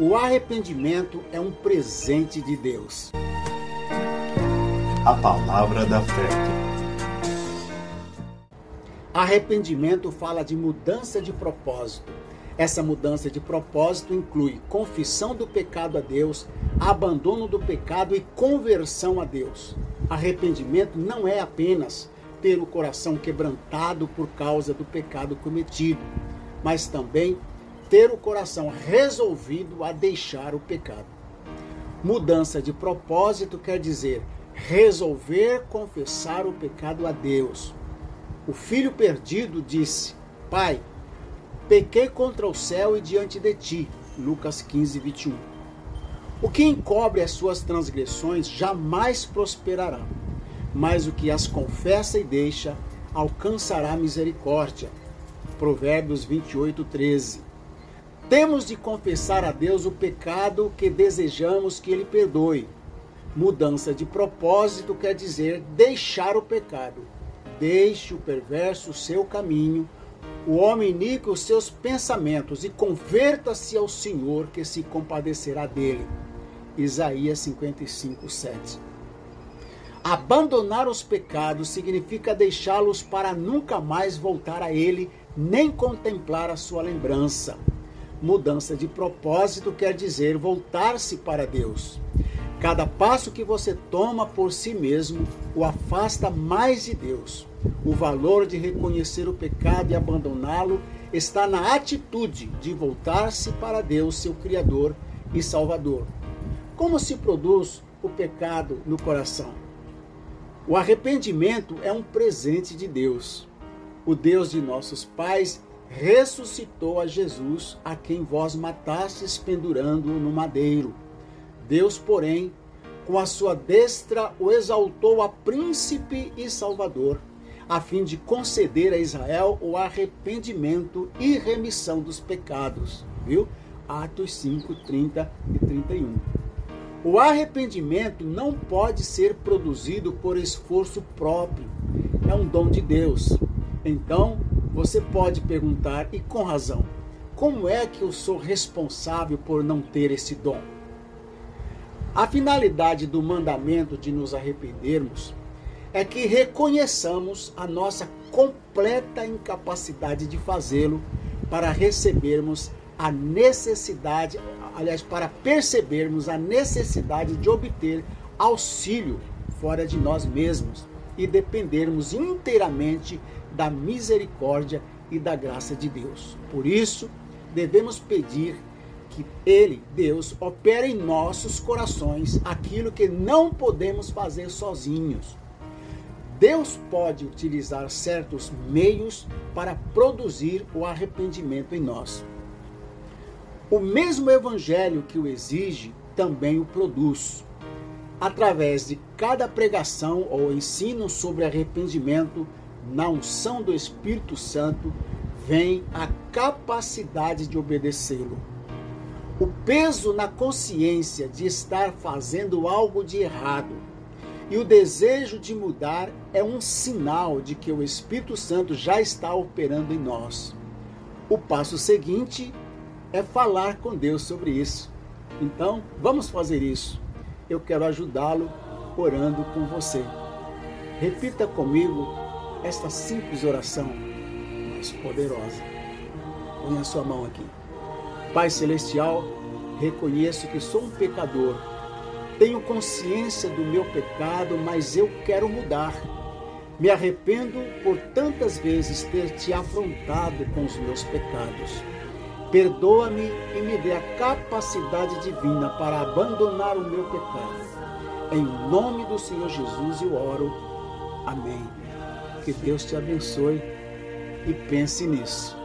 O arrependimento é um presente de Deus. A palavra da fé. Arrependimento fala de mudança de propósito. Essa mudança de propósito inclui confissão do pecado a Deus, abandono do pecado e conversão a Deus. Arrependimento não é apenas ter o coração quebrantado por causa do pecado cometido, mas também ter o coração resolvido a deixar o pecado. Mudança de propósito quer dizer resolver confessar o pecado a Deus. O filho perdido disse: Pai, pequei contra o céu e diante de ti. Lucas 15, 21. O que encobre as suas transgressões jamais prosperará, mas o que as confessa e deixa alcançará misericórdia. Provérbios 28, 13. Temos de confessar a Deus o pecado que desejamos que Ele perdoe. Mudança de propósito quer dizer deixar o pecado. Deixe o perverso seu caminho, o homem iníquo os seus pensamentos e converta-se ao Senhor que se compadecerá dele. Isaías 55, 7. Abandonar os pecados significa deixá-los para nunca mais voltar a ele, nem contemplar a sua lembrança. Mudança de propósito quer dizer voltar-se para Deus. Cada passo que você toma por si mesmo o afasta mais de Deus. O valor de reconhecer o pecado e abandoná-lo está na atitude de voltar-se para Deus, seu Criador e Salvador. Como se produz o pecado no coração? O arrependimento é um presente de Deus. O Deus de nossos pais ressuscitou a Jesus, a quem vós matastes pendurando no madeiro. Deus, porém, com a sua destra o exaltou a príncipe e salvador, a fim de conceder a Israel o arrependimento e remissão dos pecados. Viu? Atos 5, 30 e 31. O arrependimento não pode ser produzido por esforço próprio, é um dom de Deus. Então, você pode perguntar, e com razão, como é que eu sou responsável por não ter esse dom? A finalidade do mandamento de nos arrependermos é que reconheçamos a nossa completa incapacidade de fazê-lo para recebermos a necessidade, aliás, para percebermos a necessidade de obter auxílio fora de nós mesmos e dependermos inteiramente da misericórdia e da graça de Deus. Por isso, devemos pedir que Ele, Deus, opere em nossos corações aquilo que não podemos fazer sozinhos. Deus pode utilizar certos meios para produzir o arrependimento em nós. O mesmo evangelho que o exige também o produz. Através de cada pregação ou ensino sobre arrependimento, na unção do Espírito Santo, vem a capacidade de obedecê-lo. O peso na consciência de estar fazendo algo de errado e o desejo de mudar é um sinal de que o Espírito Santo já está operando em nós. O passo seguinte é falar com Deus sobre isso. Então, vamos fazer isso. Eu quero ajudá-lo orando com você. Repita comigo esta simples oração, mas poderosa. Põe a sua mão aqui. Pai Celestial, reconheço que sou um pecador. Tenho consciência do meu pecado, mas eu quero mudar. Me arrependo por tantas vezes ter te afrontado com os meus pecados. Perdoa-me e me dê a capacidade divina para abandonar o meu pecado. Em nome do Senhor Jesus eu oro. Amém. Que Deus te abençoe e pense nisso.